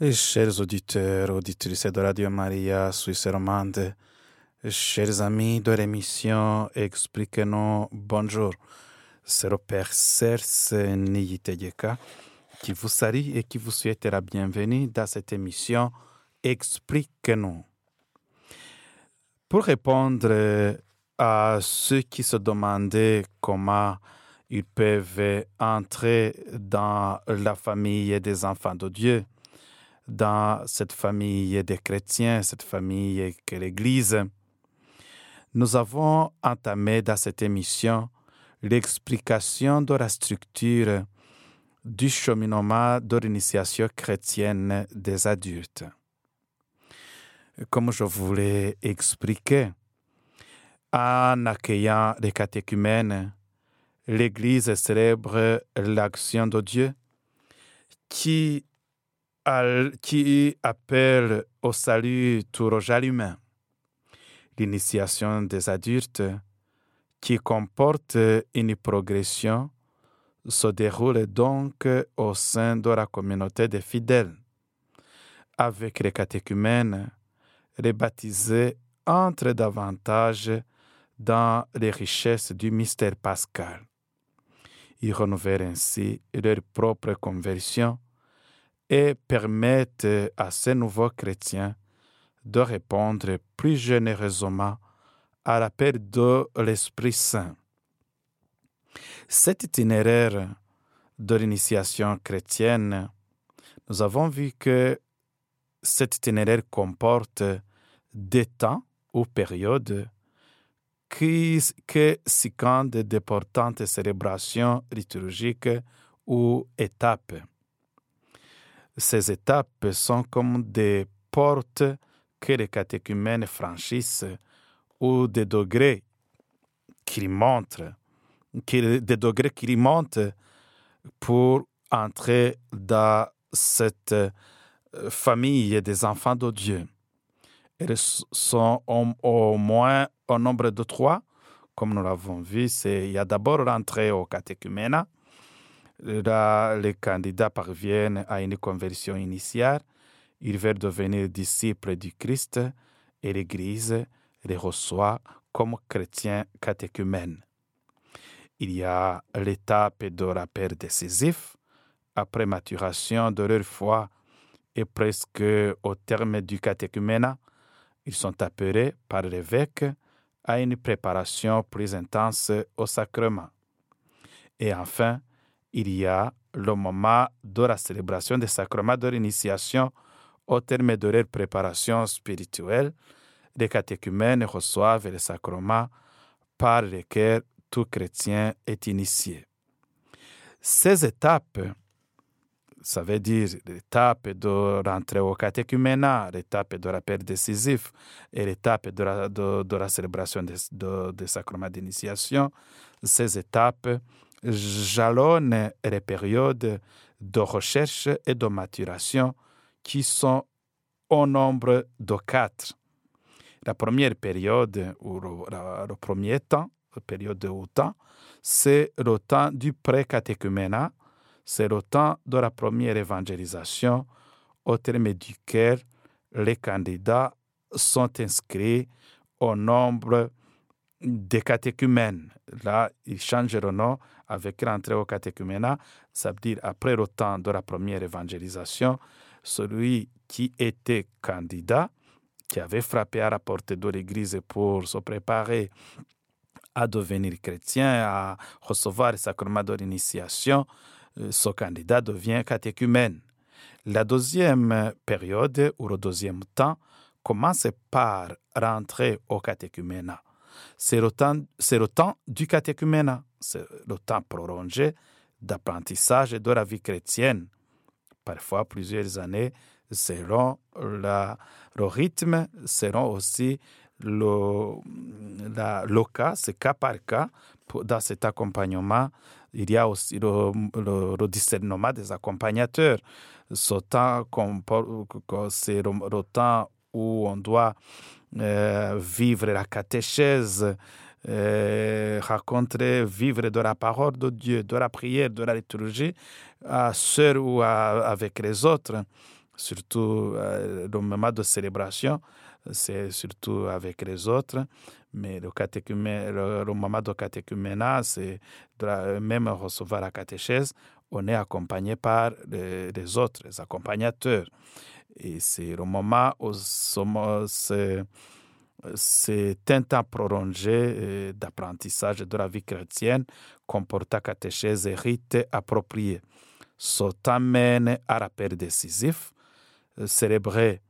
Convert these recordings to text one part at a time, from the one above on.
Et chers auditeurs, auditrices de Radio Maria, Suisse romande, chers amis de l'émission Expliquez-nous, bonjour. C'est le Père Serse Niyiteyeka qui vous salue et qui vous souhaite la bienvenue dans cette émission Expliquez-nous. Pour répondre à ceux qui se demandaient comment ils peuvent entrer dans la famille des enfants de Dieu, dans cette famille des chrétiens, cette famille que l'Église. Nous avons entamé dans cette émission l'explication de la structure du cheminement de l'initiation chrétienne des adultes. Comme je voulais expliquer, en accueillant les catéchumènes, l'Église célèbre l'action de Dieu qui qui appelle au salut tout le humain. L'initiation des adultes, qui comporte une progression, se déroule donc au sein de la communauté des fidèles. Avec les catéchumènes, les baptisés entrent davantage dans les richesses du mystère pascal. Ils renouvellent ainsi leur propre conversion et permettent à ces nouveaux chrétiens de répondre plus généreusement à l'appel de l'Esprit Saint. Cet itinéraire de l'initiation chrétienne, nous avons vu que cet itinéraire comporte des temps ou périodes qui, que séquent d'importantes célébrations liturgiques ou étapes. Ces étapes sont comme des portes que les catéchumènes franchissent ou des degrés qui montrent, qui, des degrés qui montent pour entrer dans cette famille des enfants de Dieu. Elles sont au, moins au nombre de trois, comme nous l'avons vu. Il y a d'abord l'entrée au catéchuménat, Là, les candidats parviennent à une conversion initiale. Ils veulent devenir disciples du Christ et l'Église les reçoit comme chrétiens catéchumènes. Il y a l'étape de rappel décisif. Après maturation de leur foi et presque au terme du catéchuménat, ils sont appelés par l'évêque à une préparation plus intense au sacrement. Et enfin, il y a le moment de la célébration des sacrements de l'initiation au terme de leur préparation spirituelle. Les catéchumènes reçoivent les sacrements par lesquels tout chrétien est initié. Ces étapes, ça veut dire l'étape de rentrer au catéchuménat, l'étape de rappel décisif et l'étape de la, de, célébration des sacrements d'initiation, ces étapes jalonnent les périodes de recherche et de maturation qui sont au nombre de quatre. La première période, ou le, premier temps, la période de temps, c'est le temps du pré-catéchuménat, c'est le temps de la première évangélisation, au terme duquel les candidats sont inscrits au nombre des catéchumènes. Là, ils changent le nom avec l'entrée au catéchuménat, ça veut dire après le temps de la première évangélisation, celui qui était candidat, qui avait frappé à la porte de l'Église pour se préparer à devenir chrétien, à recevoir le sacrement de l'initiation, euh, ce candidat devient catéchumène. La deuxième période, ou le deuxième temps, commence par rentrer au catéchuménat. C'est le, temps, du catéchuménat c'est le temps prolongé d'apprentissage de la vie chrétienne, parfois plusieurs années, selon le rythme, selon aussi le, le cas, c'est cas par cas. Dans cet accompagnement, il y a aussi le, le, discernement des accompagnateurs. Ce temps, c'est le, temps où on doit vivre la catéchèse, euh, rencontrer, vivre de la parole de Dieu, de la prière, de la liturgie, à seul ou avec les autres. surtout euh, le moment de célébration, c'est surtout avec les autres. Mais le, moment de catéchuménat, c'est même recevoir la catéchèse, on est accompagné par les, autres, les accompagnateurs. Et c'est le moment où c'est un temps prolongé euh, d'apprentissage de la vie chrétienne comporta catéchèse et rites appropriés. Temps mène à rappel décisif, euh, célébré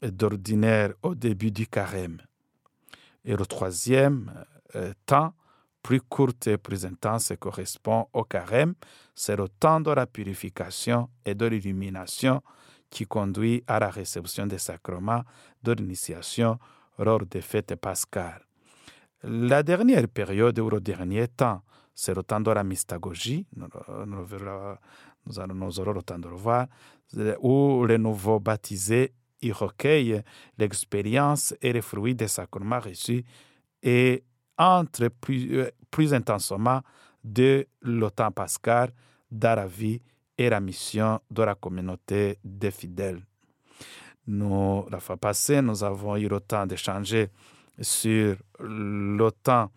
d'ordinaire au début du carême. Et le troisième euh, temps, plus court et plus intense, correspond au carême. C'est le temps de la purification et de l'illumination qui conduit à la réception des sacrements de l'initiation lors des fêtes pascales. La dernière période ou le dernier temps, c'est le temps de la mystagogie, nous, nous aurons le temps de le voir, où les nouveaux baptisés y recueillent l'expérience et les fruits des sacrements reçus et plus, euh, plus intensement de l'automne pascal dans la vie et la mission de la communauté des fidèles. Nous, la fois passée, nous avons eu le temps d'échanger sur le temps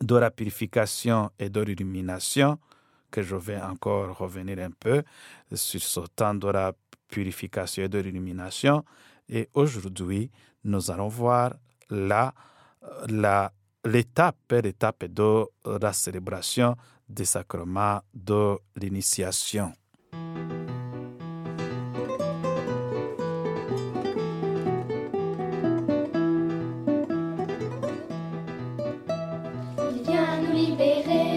de la purification et de l'illumination, que je vais encore revenir un peu sur ce temps de la purification et de l'illumination. Et aujourd'hui, nous allons voir la, la, l'étape, l'étape de la célébration des sacrements de l'initiation. Il vient nous libérer.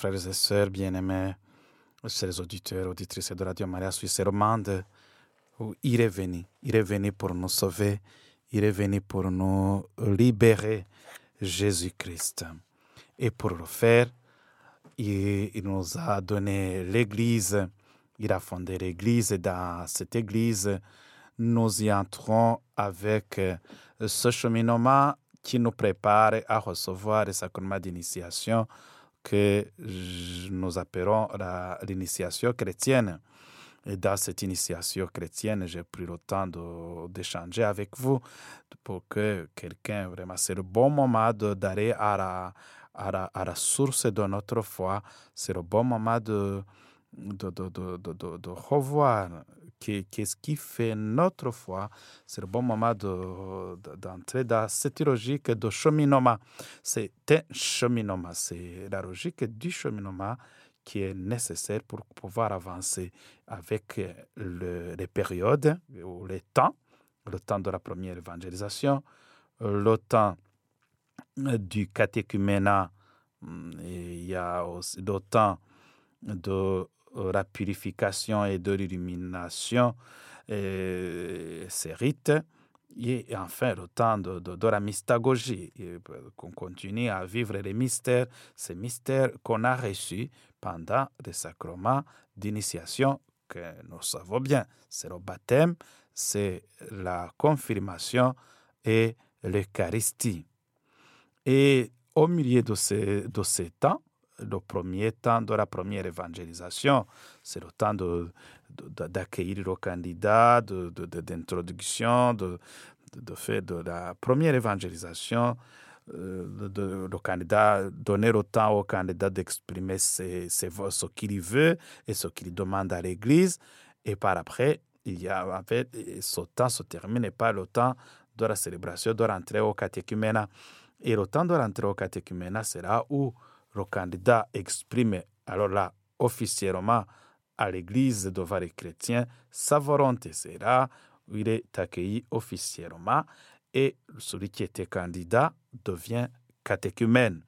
Frères et sœurs bien-aimés, chers auditeurs, auditrices de Radio Maria Suisse romande, il est venu, il est venu pour nous sauver, il est venu pour nous libérer, Jésus-Christ. Et pour le faire, il, il nous a donné l'Église, il a fondé l'Église. Et dans cette Église, nous y entrons avec ce cheminement qui nous prépare à recevoir le sacrement d'initiation que nous appelons l'initiation chrétienne. Et dans cette initiation chrétienne, j'ai pris le temps d'échanger avec vous pour que quelqu'un, vraiment, c'est le bon moment d'aller à la, à, la, à la, source de notre foi. C'est le bon moment de, de, de, de, de revoir qu'est-ce qui fait notre foi. C'est le bon moment d'entrer dans cette logique de cheminement. C'est un cheminement, c'est la logique du cheminement qui est nécessaire pour pouvoir avancer avec le, les périodes ou les temps, le temps de la première évangélisation, le temps du catéchuménat, il y a aussi le temps de la purification et de l'illumination, ces rites, et enfin le temps de, la mystagogie, qu'on continue à vivre les mystères, ces mystères qu'on a reçus pendant les sacrements d'initiation que nous savons bien. C'est le baptême, c'est la confirmation et l'Eucharistie. Et au milieu de ces, de ces temps, le premier temps de la première évangélisation, c'est le temps d'accueillir de, de, le candidat, d'introduction, de, de, fait de la première évangélisation, euh, le candidat, donner le temps au candidat d'exprimer ce qu'il veut et ce qu'il demande à l'Église. Et par après, il y a, en ce temps se termine par le temps de la célébration de l'entrée au catéchuménat. Et le temps de l'entrée au catéchuménat, c'est là où le candidat exprime alors là officiellement à l'Église devant les chrétiens sa volonté. Où il est accueilli officiellement et celui qui était candidat devient catéchumène.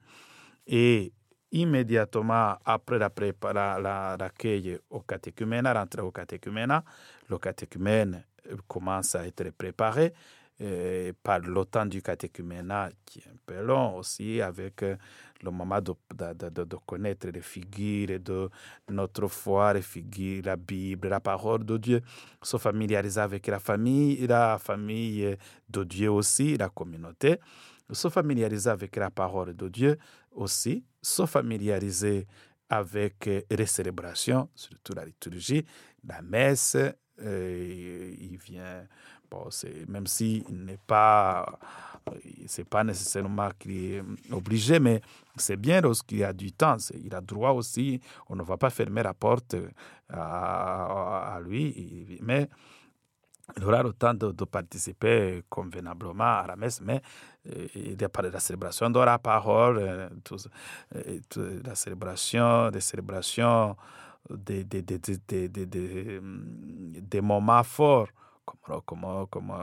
Et immédiatement après l'accueil la, la, la, au catéchuménat, l'entrée au catéchuménat, le catéchumène commence à être préparé par le temps du catéchuménat qui est un peu long aussi, avec le moment de, de, de, connaître les figures de notre foi, les figures, la Bible, la parole de Dieu, se familiariser avec la famille, la famille de Dieu aussi, la communauté, se familiariser avec la parole de Dieu aussi, se familiariser avec les célébrations, surtout la liturgie, la messe, euh, il vient, bon, même s'il n'est pas c'est pas nécessairement qu'il est obligé, mais c'est bien lorsqu'il a du temps. Il a droit aussi, on ne va pas fermer la porte à, à lui, mais il aura le temps de, participer convenablement à la messe, mais il y a pas de la célébration de la parole, tout, tout, la célébration, des célébrations, des, des, des, des, des moments forts, comme, comme, comme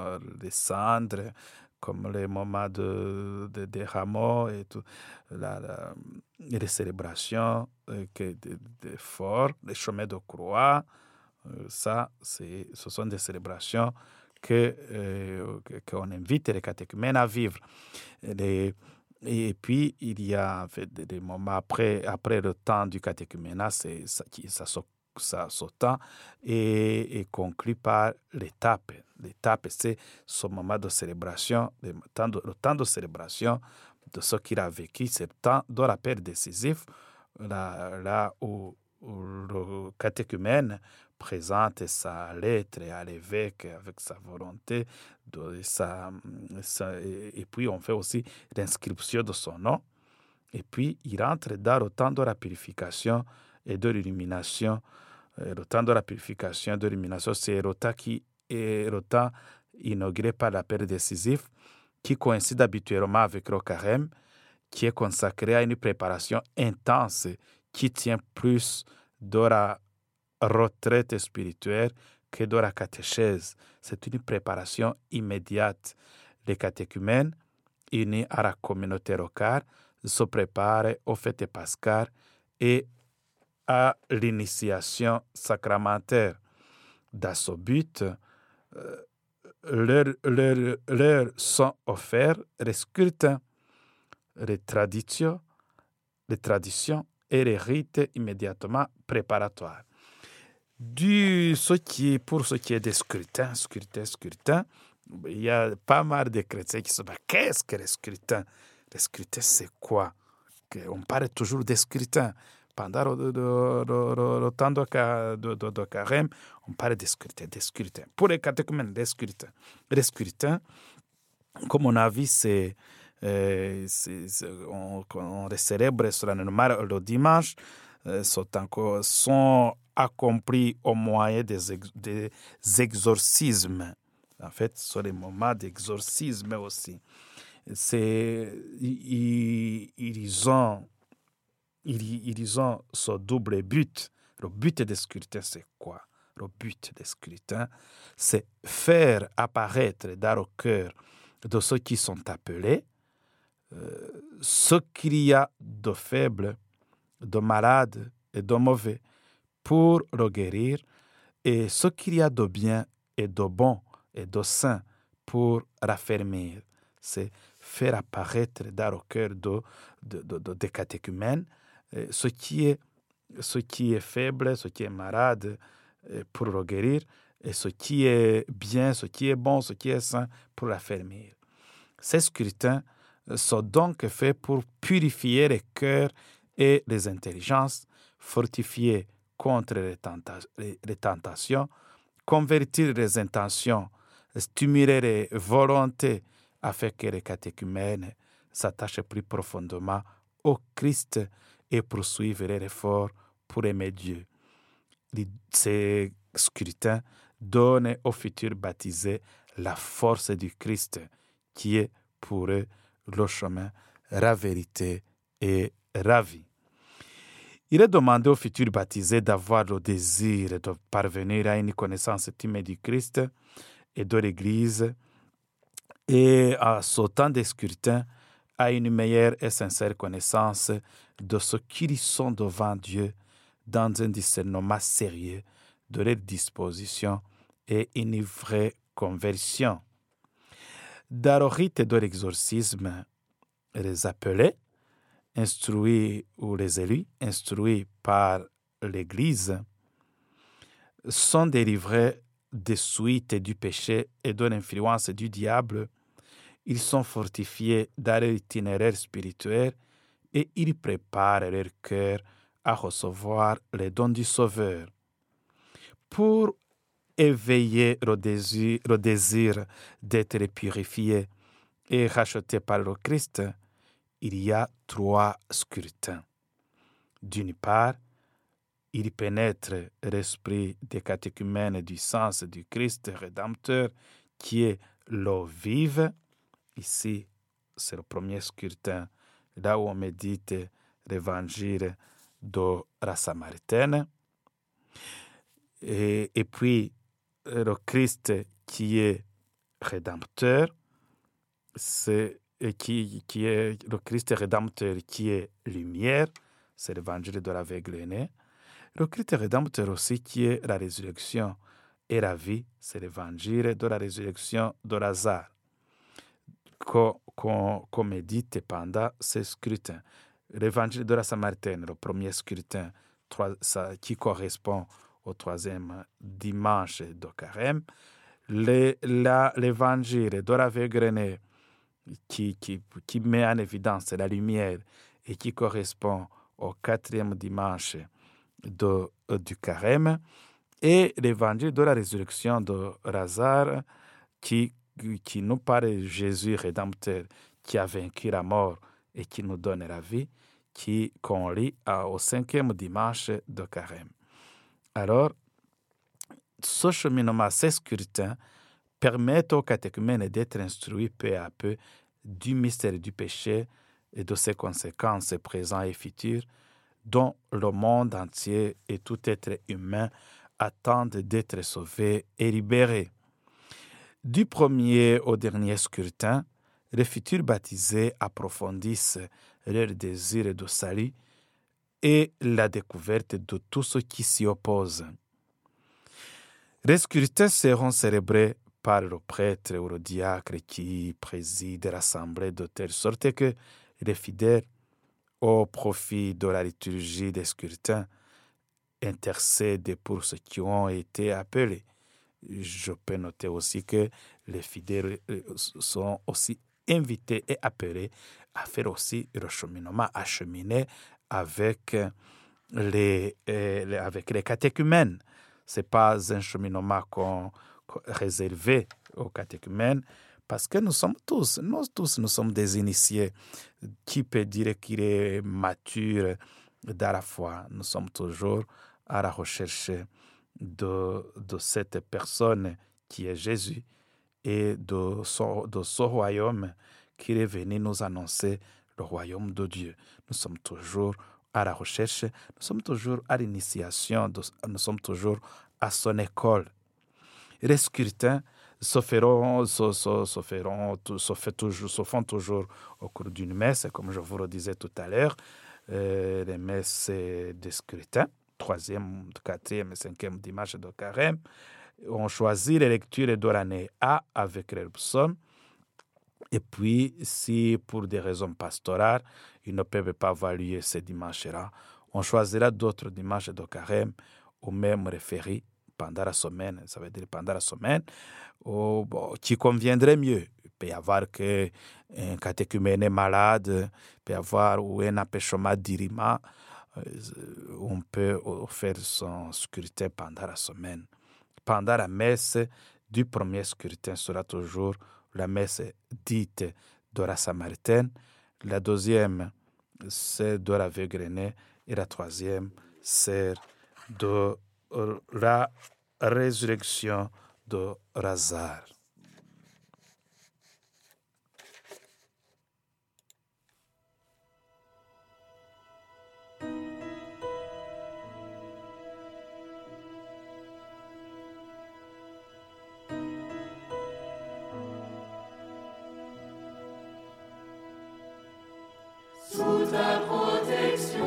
les cendres, comme les moments de, de, de rameaux et tout, la, les célébrations euh, que de, de forts, les chemins de croix, euh, ça, ce sont des célébrations que, euh, qu'on invite les catéchumènes à vivre. Les, et puis, il y a des moments après, après le temps du catéchuménat, ça, ça, ce temps et, et conclut par l'étape. L'étape, c'est ce moment de célébration, le temps de, célébration de ce qu'il a vécu, le temps de rappel décisif, là, là où, le catéchumène présente sa lettre à l'évêque avec sa volonté, de sa, et puis on fait aussi l'inscription de son nom, et puis il entre dans le temps de la purification et de l'illumination. Le temps de la purification de l'illumination, c'est temps qui est inauguré par l'appel décisif qui coïncide habituellement avec le carême, qui est consacré à une préparation intense qui tient plus de la retraite spirituelle que de la catéchèse. C'est une préparation immédiate. Les catéchumènes, unis à la communauté locale, se préparent aux fêtes pascales et à l'initiation sacramentaire. Dans ce but, leur, leur, leur, sont offerts les scrutins, les traditions, les traditions et les rites immédiatement préparatoires. Du, ce qui est, pour ce qui est des scrutins, scrutins, scrutins, il y a pas mal de chrétiens qui se disent qu'est-ce que les scrutins? Les scrutins, c'est quoi? On parle toujours des scrutins. Pendant le, le, le, temps de, carême, on parle des scrutins, des scrutins. Pour les catéchumènes, des scrutins. Les scrutins, comme on a vu, c'est on, on, les célèbre solennellement le dimanche, euh, sont, accomplis au moyen des, des exorcismes. En fait, sont les moments d'exorcisme aussi. Ils, ils, ont, ils, ont ce double but. Le but des scrutins, c'est quoi? Le but des scrutins, c'est faire apparaître dans le cœur de ceux qui sont appelés euh, ce qu'il y a de faible, de malade et de mauvais pour le guérir et ce qu'il y a de bien et de bon et de saint pour raffermir. C'est faire apparaître dans le cœur de, de, de, de, des catéchumènes ce qui, est, ce qui est faible, ce qui est malade euh, pour le guérir et ce qui est bien, ce qui est bon, ce qui est saint pour raffermir. Ces scrutins sont donc faits pour purifier les cœurs et les intelligences, fortifier contre les, les tentations, convertir les intentions, stimuler les volontés afin que les catéchumènes s'attachent plus profondément au Christ et poursuivent les efforts pour aimer Dieu. Ces scrutins donnent aux futurs baptisés la force du Christ qui est pour eux le chemin, la vérité et la vie. Il est demandé aux futurs baptisés d'avoir le désir de parvenir à une connaissance intime du Christ et de l'Église et à ce temps de scrutin à une meilleure et sincère connaissance de ce qu'ils sont devant Dieu dans un discernement sérieux de leurs dispositions et une vraie conversion. Dans le rite de l'exorcisme, les appelés, instruits ou les élus, instruits par l'Église, sont délivrés des suites du péché et de l'influence du diable. Ils sont fortifiés dans leur itinéraire spirituel et ils préparent leur cœur à recevoir les dons du Sauveur. Pour éveiller le désir, d'être purifié et racheté par le Christ, il y a trois scrutins. D'une part, il pénètre l'esprit des catéchumènes du sens du Christ rédempteur qui est l'eau vive. Ici, c'est le premier scrutin, là où on médite l'évangile de la Samaritaine. Et, et puis, le Christ qui est rédempteur, c'est qui, qui est le Christ rédempteur qui est lumière, c'est l'évangile de l'aveugle né. Le Christ rédempteur aussi qui est la résurrection et la vie, c'est l'évangile de la résurrection de Lazare, qu'on médite pendant ce scrutin. L'évangile de la Samaritaine, le premier scrutin qui correspond au troisième dimanche de carême, l'évangile de l'aveugle né, qui, qui, qui, met en évidence la lumière et qui correspond au quatrième dimanche de, du carême, et l'évangile de la résurrection de Lazare qui, qui nous de Jésus rédempteur qui a vaincu la mort et qui nous donne la vie, qui qu'on lit au cinquième dimanche de carême. Alors, ce cheminement, ces scrutins, permettent aux catéchumènes d'être instruits peu à peu du mystère du péché et de ses conséquences présentes et futures, dont le monde entier et tout être humain attendent d'être sauvés et libérés. Du premier au dernier scrutin, les futurs baptisés approfondissent leur désir de salut et la découverte de tout ce qui s'y oppose. Les scrutins seront célébrés par le prêtre ou le diacre qui préside l'assemblée de telle sorte que les fidèles, au profit de la liturgie des scrutins, intercèdent pour ceux qui ont été appelés. Je peux noter aussi que les fidèles euh, sont aussi invités et appelés à faire aussi le cheminement, à cheminer avec les, euh, avec les catéchumènes. Ce n'est pas un cheminement réservé aux catéchumènes, parce que nous sommes tous, nous tous, nous sommes des initiés. Qui peut dire qu'il est mature dans la foi? Nous sommes toujours à la recherche de, de cette personne qui est Jésus et de de ce royaume qui est venu nous annoncer le royaume de Dieu. Nous sommes toujours à la recherche, nous sommes toujours à l'initiation, nous sommes toujours à son école. Les scrutins se, feront, se, se, feront, se, toujours, se font toujours au cours d'une messe, comme je vous le disais tout à l'heure, euh, les messes des scrutins, troisième, quatrième et cinquième dimanche de carême. On choisit les lectures de l'année A avec les psaumes et puis, si pour des raisons pastorales, ils ne peuvent pas avoir lieu ce dimanche-là, on choisira d'autres dimanches de carême ou même référés pendant la semaine, ça veut dire pendant la semaine, qui conviendrait mieux. Il peut y avoir que un catéchumène est malade, il peut y avoir ou un empêchement d'irima, on peut faire son scrutin pendant la semaine. Pendant la messe du premier scrutin sera toujours la messe dite de la Samaritaine, la deuxième, c'est de la Végrenée, et la troisième, c'est de la résurrection de Lazare. Sous ta protection,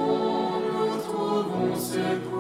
nous trouvons secours.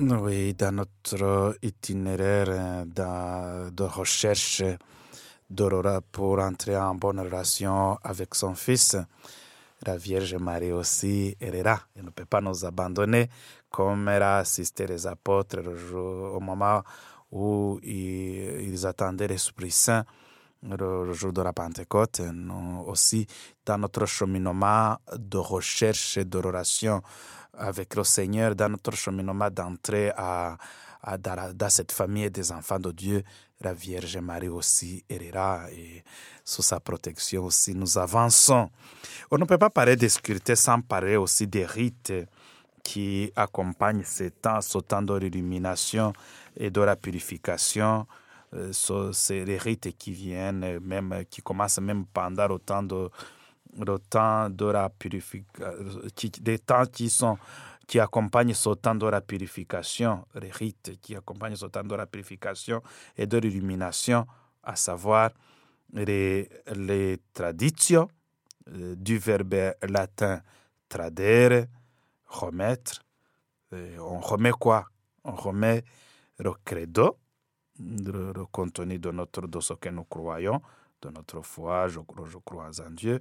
Oui, dans notre itinéraire de recherche d'Aurora pour entrer en bonne relation avec son fils, la Vierge Marie aussi, elle est là. Elle ne peut pas nous abandonner comme elle a assisté les apôtres au moment où ils, attendaient l'Esprit Saint le, jour de la Pentecôte, nous aussi dans notre cheminement de recherche et d'oration avec le Seigneur, dans notre cheminement d'entrée à, dans, cette famille des enfants de Dieu, la Vierge Marie aussi là et sous sa protection aussi nous avançons. On ne peut pas parler de sécurité sans parler aussi des rites qui accompagnent ces temps, ce temps de l'illumination et de la purification. Euh, c'est les rites qui viennent, même, qui commencent même pendant le temps de, le temps de la purification, des temps qui sont qui accompagnent ce temps de la purification, les rites qui accompagnent ce temps de la purification et de l'illumination, à savoir les, les traditions euh, du verbe latin tradere, remettre. on remet quoi? On remet le credo, le, contenu de, notre, de ce que nous croyons, de notre foi, je, crois en Dieu,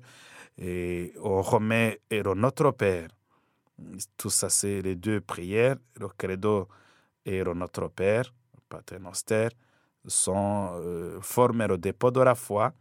et on remet et notre Père. Tout ça, c'est les deux prières, le credo et le Notre Père, Pater Noster, sont euh, formés au dépôt de la foi.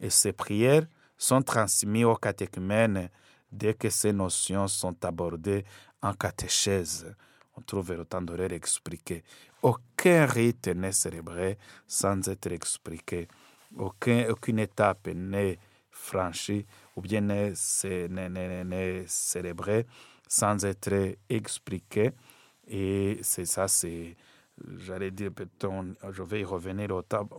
Et ces prières sont transmises aux catéchumènes dès que ces notions sont abordées en catéchèse. On trouve le de leur expliquer. Aucun rite n'est célébré sans être expliqué. Aucun, aucune étape n'est franchie ou bien n'est célébrée sans être expliqué. Et c'est ça, c'est, j'allais dire, je vais y revenir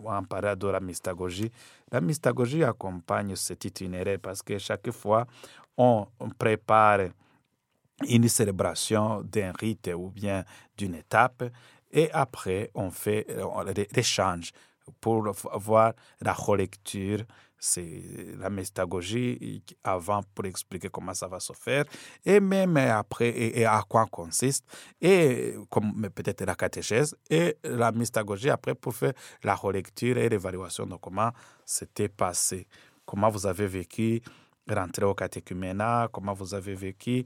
en parlant de la mystagogie. La mystagogie accompagne cet itinéraire parce que chaque fois, on prépare une célébration d'un rite ou bien d'une étape et après, on fait l'échange pour voir la relecture. C'est la méstagogie avant pour expliquer comment ça va se faire et même après et, à quoi consiste et comme peut-être la catéchèse et la mystagogie après pour faire la relecture et l'évaluation de comment c'était passé, comment vous avez vécu rentrer au catéchuménat, comment vous avez vécu,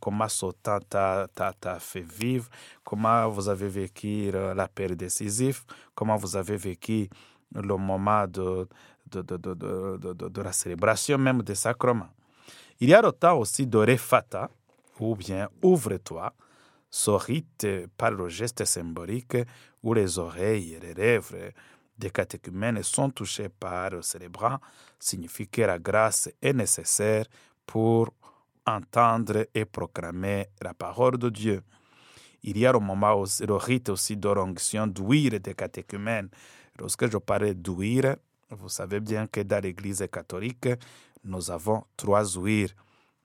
comment ce temps t'a fait vivre, comment vous avez vécu la période décisive, comment vous avez vécu le moment de, de, de, de, de, la célébration même des sacrements. Il y a le temps aussi de refata, ou bien ouvre-toi, ce rite par le geste symbolique où les oreilles les lèvres des catéchumènes sont touchées par le célébrant, signifie que la grâce est nécessaire pour entendre et proclamer la parole de Dieu. Il y a le moment le rite aussi d'onction d'ouïr des catéchumènes. Lorsque je parle d'ouïr, vous savez bien que dans l'Église catholique, nous avons trois ouïrs.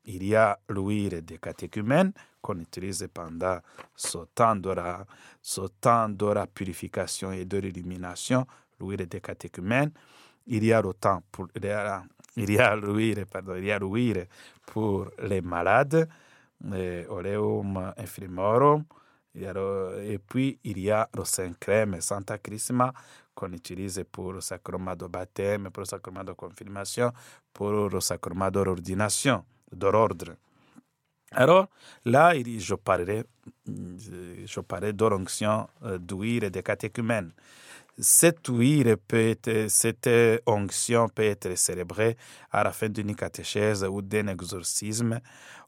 Il y a l'ouïr des catéchumènes qu'on utilise pendant ce temps de la, ce temps de la purification et de l'illumination, l'ouïr des catéchumènes. Il y a le temps pour, il y a, il pardon, il y a pour les malades, Oleum infirmorum, et puis il y a le Saint-Crème, Santa Crisma, qu'on utilise pour le sacrement de baptême, pour le sacrement de confirmation, pour le sacrement d'ordination, d'ordre. Alors là, je parlerai, je parlerai d'onction euh, d'huile de catéchumène. Cette huile peut être, cette onction peut être célébrée à la fin d'une catéchèse ou d'un exorcisme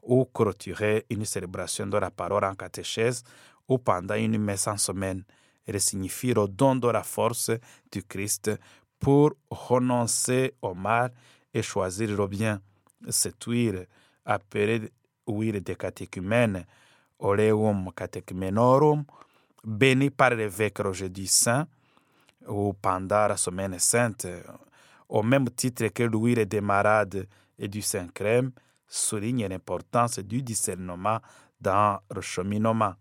ou clôturer une célébration de la parole en catéchèse ou pendant une messe en semaine. Elle signifie le don de la force du Christ pour renoncer au mal et choisir le bien. Cette huile, appelée huile de catéchumène, oleum catechumenorum, bénie par l'évêque le jeudi saint ou pendant la semaine sainte, au même titre que l'huile des malades et du Saint-Crème, souligne l'importance du discernement dans le cheminement.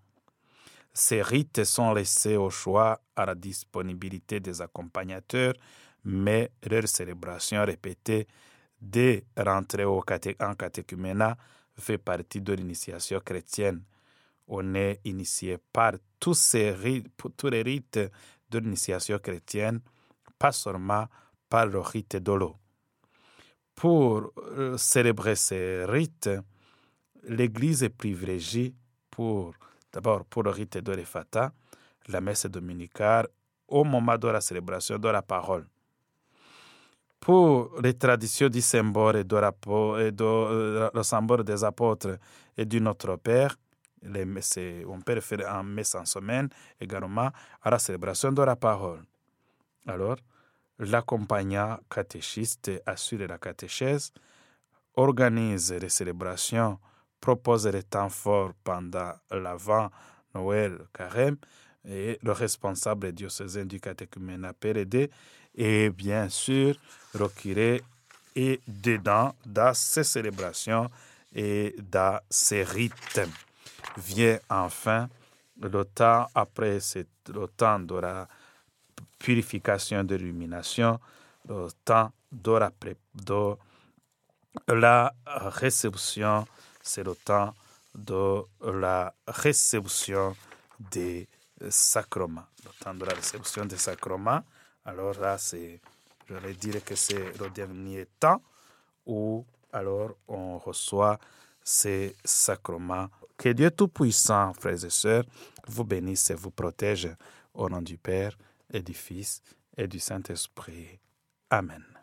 Ces rites sont laissés au choix à la disponibilité des accompagnateurs, mais leur célébration répétée dès au en catéchuménat fait partie de l'initiation chrétienne. On est initié par tous, ces rites, tous les rites de l'initiation chrétienne, pas seulement par le rite de l'eau. Pour célébrer ces rites, l'Église privilégie pour D'abord, pour le rite de l'Efata, la messe dominicale au moment de la célébration de la parole. Pour les traditions du symbole et de, et de euh, le symbole des apôtres et du Notre Père, les, on peut référer en messe en semaine également à la célébration de la parole. Alors, l'accompagnant catéchiste assure la catéchèse, organise les célébrations, propose les temps forts pendant l'Avent, Noël, Carême, et le responsable diocésain du catéchumène PLD, et bien sûr, reculer et dedans, dans ces célébrations et dans ces rites. Vient enfin le temps après le temps de la purification de l'illumination, le temps de la, de la réception, c'est le temps de la réception des sacrements. Le temps de la réception des sacrements, alors là, c'est, je vais dire que c'est le dernier temps où alors on reçoit ces sacrements. Que Dieu Tout-Puissant, frères et sœurs, vous bénisse et vous protège au nom du Père et du Fils et du Saint-Esprit. Amen.